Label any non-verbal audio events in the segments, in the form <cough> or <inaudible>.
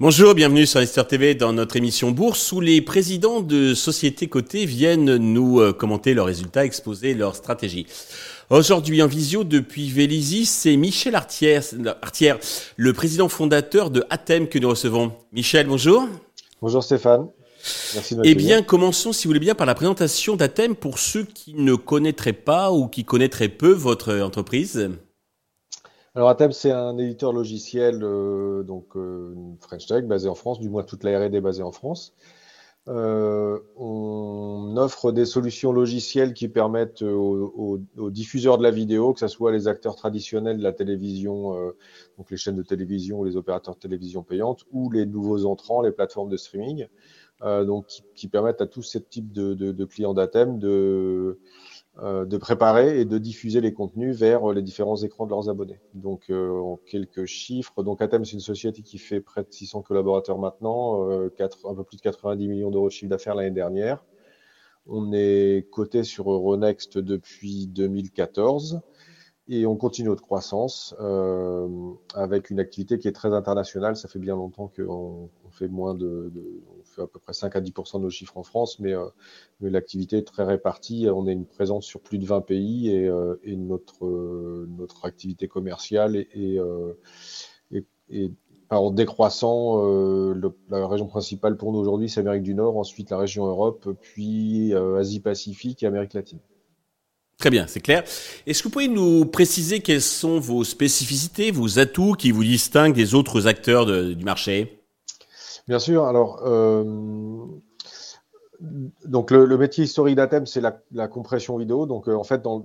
Bonjour, bienvenue sur Investor TV dans notre émission Bourse où les présidents de sociétés cotées viennent nous euh, commenter leurs résultats, exposer leurs stratégies. Aujourd'hui en visio depuis Vélizy, c'est Michel Artière, le président fondateur de Athème que nous recevons. Michel, bonjour. Bonjour Stéphane. Merci de Eh bien, commençons, si vous voulez bien, par la présentation d'Athème pour ceux qui ne connaîtraient pas ou qui connaîtraient peu votre entreprise. Alors Athème, c'est un éditeur logiciel, euh, donc euh, French Tech, basé en France, du moins toute la R&D basée en France. Euh, on offre des solutions logicielles qui permettent aux, diffuseurs de la vidéo, que ce soit les acteurs traditionnels de la télévision, donc les chaînes de télévision ou les opérateurs de télévision payantes, ou les nouveaux entrants, les plateformes de streaming, donc qui, permettent à tous ces types de, clients de euh, de préparer et de diffuser les contenus vers euh, les différents écrans de leurs abonnés. Donc, euh, en quelques chiffres, donc Atem, c'est une société qui fait près de 600 collaborateurs maintenant, un peu plus de 90 millions d'euros de chiffre d'affaires l'année dernière. On est coté sur Euronext depuis 2014 et on continue notre croissance avec une activité qui est très internationale. Ça fait bien longtemps qu'on de, fait à peu près 5 à 10 de nos chiffres en France, euh, mais, l'activité est très répartie. On a une présence sur plus de 20 pays et, euh, notre, euh, notre activité commerciale est, en décroissant. la région principale pour nous aujourd'hui, c'est Amérique du Nord, ensuite la région Europe, puis Asie-Pacifique et Amérique latine. Très bien, c'est clair. Est-ce que vous pouvez nous préciser quelles sont vos spécificités, vos atouts qui vous distinguent des autres acteurs du marché? Bien sûr. Alors, euh, donc le, métier historique d'Athème, c'est la, compression vidéo. Donc, euh, en fait, dans,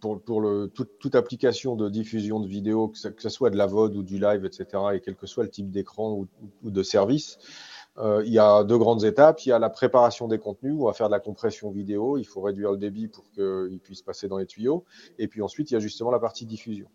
pour, le, toute application de diffusion de vidéo, que ce, soit de la VOD ou du live, etc., et quel que soit le type d'écran ou, de service, euh, il y a deux grandes étapes. Il y a la préparation des contenus, où on va faire de la compression vidéo. Il faut réduire le débit pour qu'il puisse passer dans les tuyaux. Et puis ensuite, il y a justement la partie diffusion.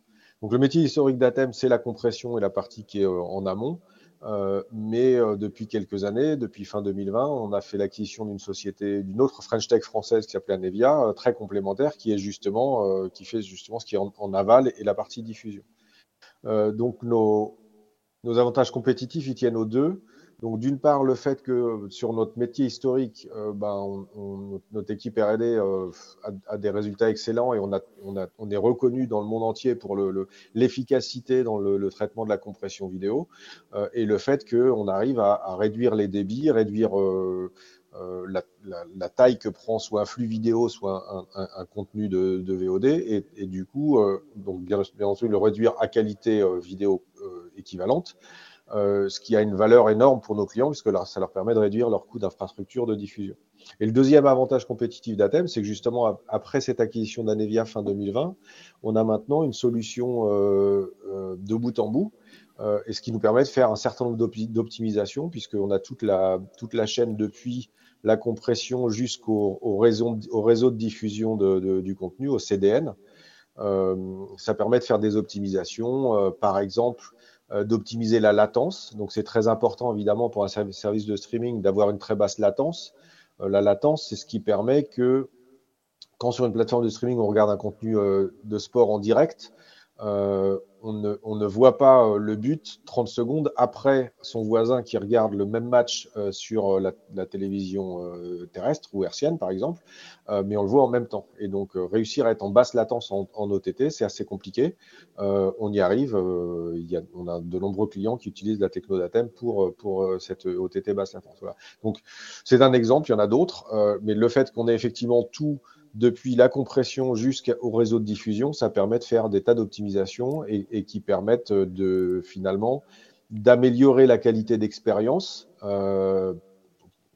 Donc, le métier historique d'Athème, c'est la compression et la partie qui est en amont. Euh, mais euh, depuis quelques années, depuis fin 2020, on a fait l'acquisition d'une société, d'une autre French Tech française qui s'appelait Anevia, euh, très complémentaire, qui est justement, qui fait justement ce qui est en, aval et la partie diffusion. donc nos, nos avantages compétitifs, ils tiennent aux deux. Donc d'une part le fait que sur notre métier historique, euh, ben, notre équipe R&D euh, a, des résultats excellents et on, on, on est reconnu dans le monde entier pour l'efficacité le, dans le, traitement de la compression vidéo euh, et le fait qu'on arrive à, réduire les débits, réduire la, taille que prend soit un flux vidéo, soit un, contenu de, VOD et, du coup donc bien, bien entendu le réduire à qualité vidéo équivalente. Euh, ce qui a une valeur énorme pour nos clients, puisque ça leur permet de réduire leur coût d'infrastructure de diffusion. Et le deuxième avantage compétitif d'Atem, c'est que justement, après cette acquisition d'Anevia fin 2020, on a maintenant une solution euh, euh, de bout en bout, et ce qui nous permet de faire un certain nombre d'optimisations, puisqu'on a toute la, toute la chaîne depuis la compression jusqu'au au réseau, au réseau de diffusion de, du contenu, au CDN. ça permet de faire des optimisations, par exemple, d'optimiser la latence. Donc c'est très important évidemment pour un service de streaming d'avoir une très basse latence. Euh, la latence, c'est ce qui permet que quand sur une plateforme de streaming on regarde un contenu euh, de sport en direct, on ne, voit pas euh, le but 30 secondes après son voisin qui regarde le même match euh, sur euh, la, télévision terrestre ou hertzienne, par exemple, mais on le voit en même temps. Et donc, réussir à être en basse latence en, OTT, c'est assez compliqué. on y arrive. il y a, on a de nombreux clients qui utilisent la techno d'Athème pour, pour cette OTT basse latence. Voilà. Donc, c'est un exemple, il y en a d'autres, mais le fait qu'on ait effectivement tout depuis la compression jusqu'au réseau de diffusion, ça permet de faire des tas d'optimisations et, qui permettent de finalement d'améliorer la qualité d'expérience. Euh,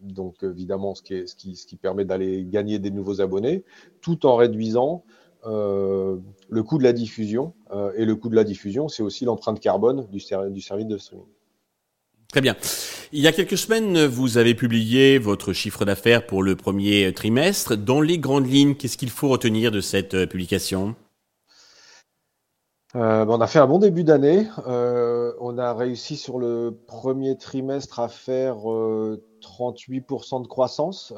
donc évidemment, ce qui, permet d'aller gagner des nouveaux abonnés, tout en réduisant euh, le coût de la diffusion. Euh, et le coût de la diffusion, c'est aussi l'empreinte carbone du service de streaming. Très bien. Il y a quelques semaines, vous avez publié votre chiffre d'affaires pour le premier trimestre. Dans les grandes lignes, qu'est-ce qu'il faut retenir de cette euh, publication? Euh, ben, on a fait un bon début d'année. Euh, on a réussi sur le premier trimestre à faire 38% de croissance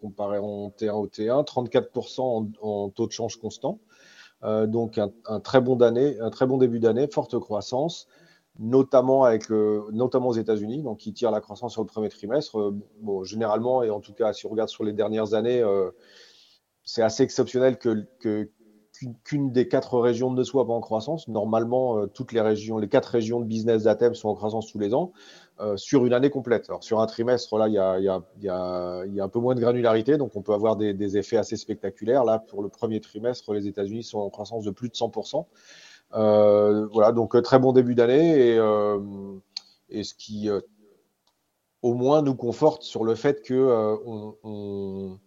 comparé en T1 au T1, 34% en, taux de change constant. donc très bon un très bon début d'année, forte croissance, notamment avec notamment aux États-Unis, donc qui tire la croissance sur le premier trimestre. bon, généralement et en tout cas si on regarde sur les dernières années, c'est assez exceptionnel que, que qu'une des quatre régions ne soit pas en croissance. Normalement, euh, toutes les régions, les quatre régions de business d'Athènes sont en croissance tous les ans euh, sur une année complète. Alors, sur un trimestre, là, il y, a, y, a, y, a, y a, un peu moins de granularité, donc on peut avoir des, des, effets assez spectaculaires. Là, pour le premier trimestre, les États-Unis sont en croissance de plus de 100%. Euh, voilà, donc euh, très bon début d'année et, euh, et, ce qui au moins nous conforte sur le fait que on, on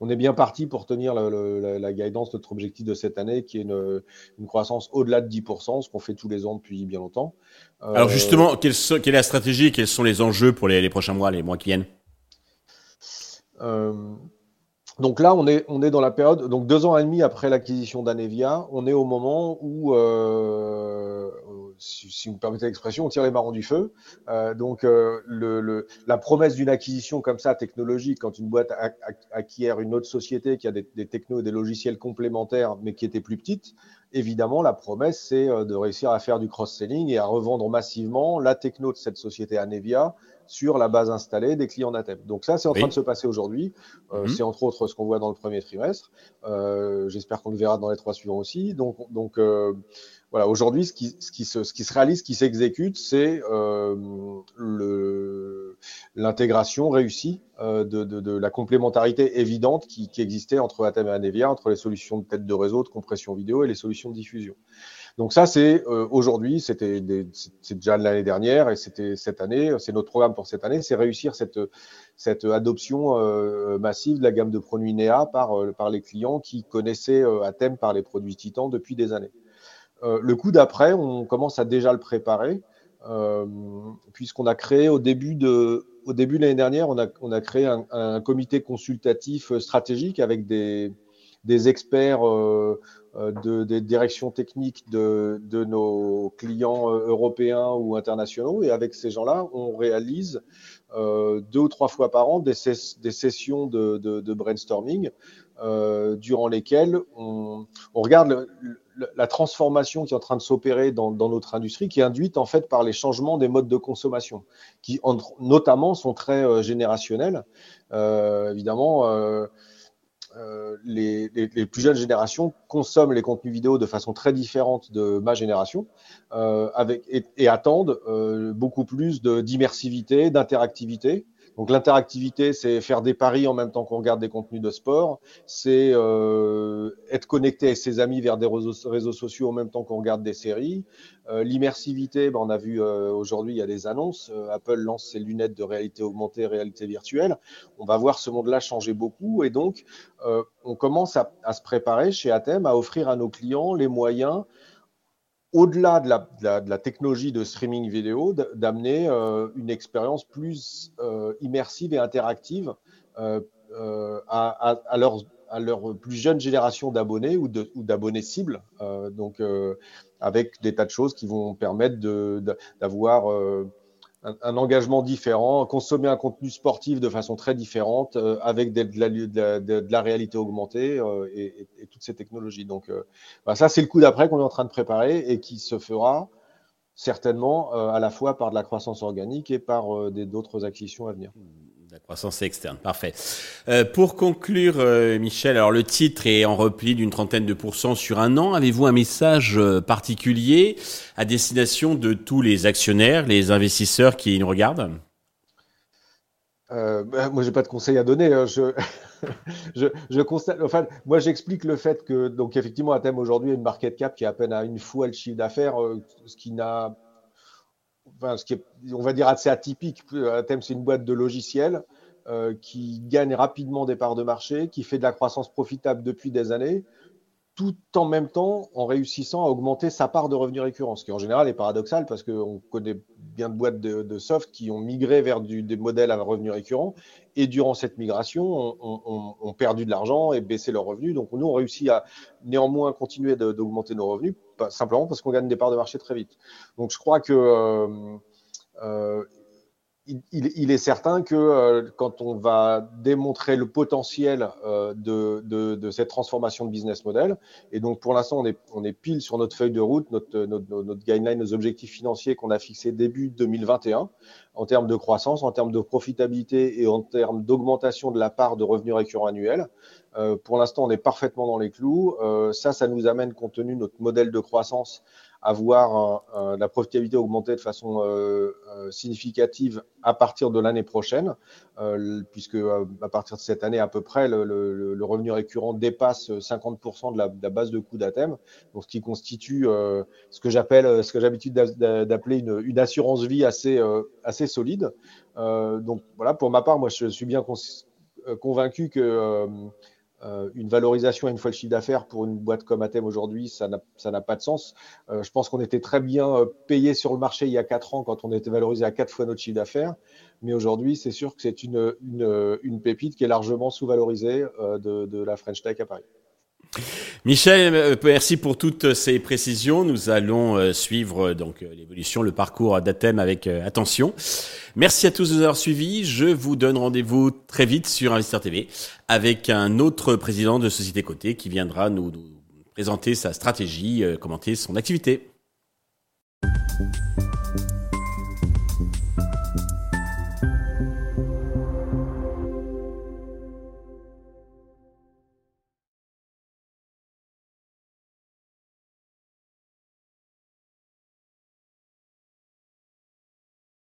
on est bien parti pour tenir la, guidance, notre objectif de cette année, qui est une, croissance au-delà de 10%, ce qu'on fait tous les ans depuis bien longtemps. Alors justement, quelle, est la stratégie, quels sont les enjeux pour les, prochains mois, les mois qui viennent? Euh, donc là, on est, on est dans la période, donc deux ans et demi après l'acquisition d'Anevia, on est au moment où euh, si, vous me permettez l'expression, on tire les marrons du feu. Euh, donc, euh, le, la promesse d'une acquisition comme ça, technologique, quand une boîte acquiert une autre société qui a des, des technos et des logiciels complémentaires, mais qui était plus petite, évidemment, la promesse, c'est euh, de réussir à faire du cross-selling et à revendre massivement la techno de cette société Anevia sur la base installée des clients d'Atem. Donc ça, c'est en train de se passer aujourd'hui. Euh, mhm. C'est entre autres ce qu'on voit dans le premier trimestre. Euh, J'espère qu'on le verra dans les trois suivants aussi. Donc, donc euh, voilà, aujourd'hui, ce qui, ce, qui se, ce qui se réalise, ce qui s'exécute, c'est euh, l'intégration réussie euh, de, de, de, la complémentarité évidente qui, qui existait entre Atem et Anevia, entre les solutions de tête de réseau, de compression vidéo et les solutions de diffusion. Donc ça, c'est euh, aujourd'hui, c'était déjà l'année dernière et c'était cette année, c'est notre programme pour cette année, c'est réussir cette, cette adoption euh, massive de la gamme de produits NEA par, euh, par les clients qui connaissaient Atem par les produits Titan depuis des années. le coup d'après, on commence à déjà le préparer, puisqu'on a créé au début de, au début de l'année dernière, on a, on a créé un, un, comité consultatif stratégique avec des, des experts euh, euh, de, des directions techniques de, de, nos clients euh, européens ou internationaux. Et avec ces gens-là, on réalise deux ou trois fois par an des, des sessions de, de brainstorming durant lesquelles on, on regarde le, la transformation qui est en train de s'opérer dans, dans, notre industrie, qui est induite en fait par les changements des modes de consommation, qui notamment sont très générationnels. Euh, évidemment, euh, les, les, plus jeunes générations consomment les contenus vidéo de façon très différente de ma génération euh, avec, et, et attendent euh, beaucoup plus d'immersivité, d'interactivité. Donc l'interactivité, c'est faire des paris en même temps qu'on regarde des contenus de sport, c'est euh, être connecté avec ses amis vers des réseaux, sociaux en même temps qu'on regarde des séries. Euh, L'immersivité, ben, on a vu euh, aujourd'hui, il y a des annonces. Euh, Apple lance ses lunettes de réalité augmentée, réalité virtuelle. On va voir ce monde-là changer beaucoup et donc euh, on commence à, à, se préparer chez Atem à offrir à nos clients les moyens au-delà de la, technologie de streaming vidéo, d'amener euh, une expérience plus euh, immersive et interactive euh, à, leur, à, leur, plus jeune génération d'abonnés ou d'abonnés cibles, donc avec des tas de choses qui vont permettre d'avoir un, engagement différent, consommer un contenu sportif de façon très différente, euh, avec de, la, réalité augmentée euh, et, toutes ces technologies. Donc, euh, bah, ça, c'est le coup d'après qu'on est en train de préparer et qui se fera certainement à la fois par de la croissance organique et par d'autres acquisitions à venir. Croissance externe, parfait. Euh, pour conclure, euh, Michel, alors le titre est en repli d'une trentaine de pourcents sur un an. Avez-vous un message euh, particulier à destination de tous les actionnaires, les investisseurs qui nous regardent? Euh, bah, moi, j'ai pas de conseil à donner. Hein. <laughs> Je, constate. Enfin, moi, j'explique le fait que, donc, effectivement, Athème aujourd'hui a une market cap qui est à peine à une fois le chiffre d'affaires, ce qui n'a enfin, ce qui est, on va dire, assez atypique. Atem, c'est une boîte de logiciels euh, qui gagne rapidement des parts de marché, qui fait de la croissance profitable depuis des années, tout en même temps en réussissant à augmenter sa part de revenus récurrents, ce qui en général est paradoxal parce qu'on connaît bien de boîtes de, de, soft qui ont migré vers des modèles à revenus récurrents et durant cette migration ont, on, perdu de l'argent et baissé leurs revenus. Donc nous, on réussit à néanmoins continuer d'augmenter nos revenus, simplement parce qu'on gagne des parts de marché très vite. Donc je crois que euh, euh, il, est certain que euh, quand on va démontrer le potentiel euh, de, cette transformation de business model, et donc pour l'instant on est, on est pile sur notre feuille de route, notre, notre, guideline, nos objectifs financiers qu'on a fixés début 2021 en termes de croissance, en termes de profitabilité et en termes d'augmentation de la part de revenus récurrents annuels. Euh, pour l'instant, on est parfaitement dans les clous. ça, ça nous amène, compte tenu de notre modèle de croissance, avoir la profitabilité augmentée de façon euh, euh, significative à partir de l'année prochaine, euh, puisque à partir de cette année à peu près, le, revenu récurrent dépasse 50% de la, base de coûts d'ATEM, donc ce qui constitue ce que j'appelle, ce que j'ai l'habitude d'appeler une, assurance vie assez, assez solide. donc voilà, pour ma part, moi je suis bien convaincu que euh, une valorisation à une fois le chiffre d'affaires pour une boîte comme Athème aujourd'hui, ça n'a pas de sens. Euh, je pense qu'on était très bien euh, payé sur le marché il y a 4 ans quand on était valorisé à 4 fois notre chiffre d'affaires. Mais aujourd'hui, c'est sûr que c'est une, une, pépite qui est largement sous-valorisée de, de la French Tech à Paris. Michel, euh, merci pour toutes ces précisions. Nous allons euh, suivre euh, donc l'évolution, le parcours d'Athème avec attention. Merci à tous de nous avoir suivis. Je vous donne rendez-vous très vite sur Investir TV avec un autre président de société cotée qui viendra nous, présenter sa stratégie, commenter son activité.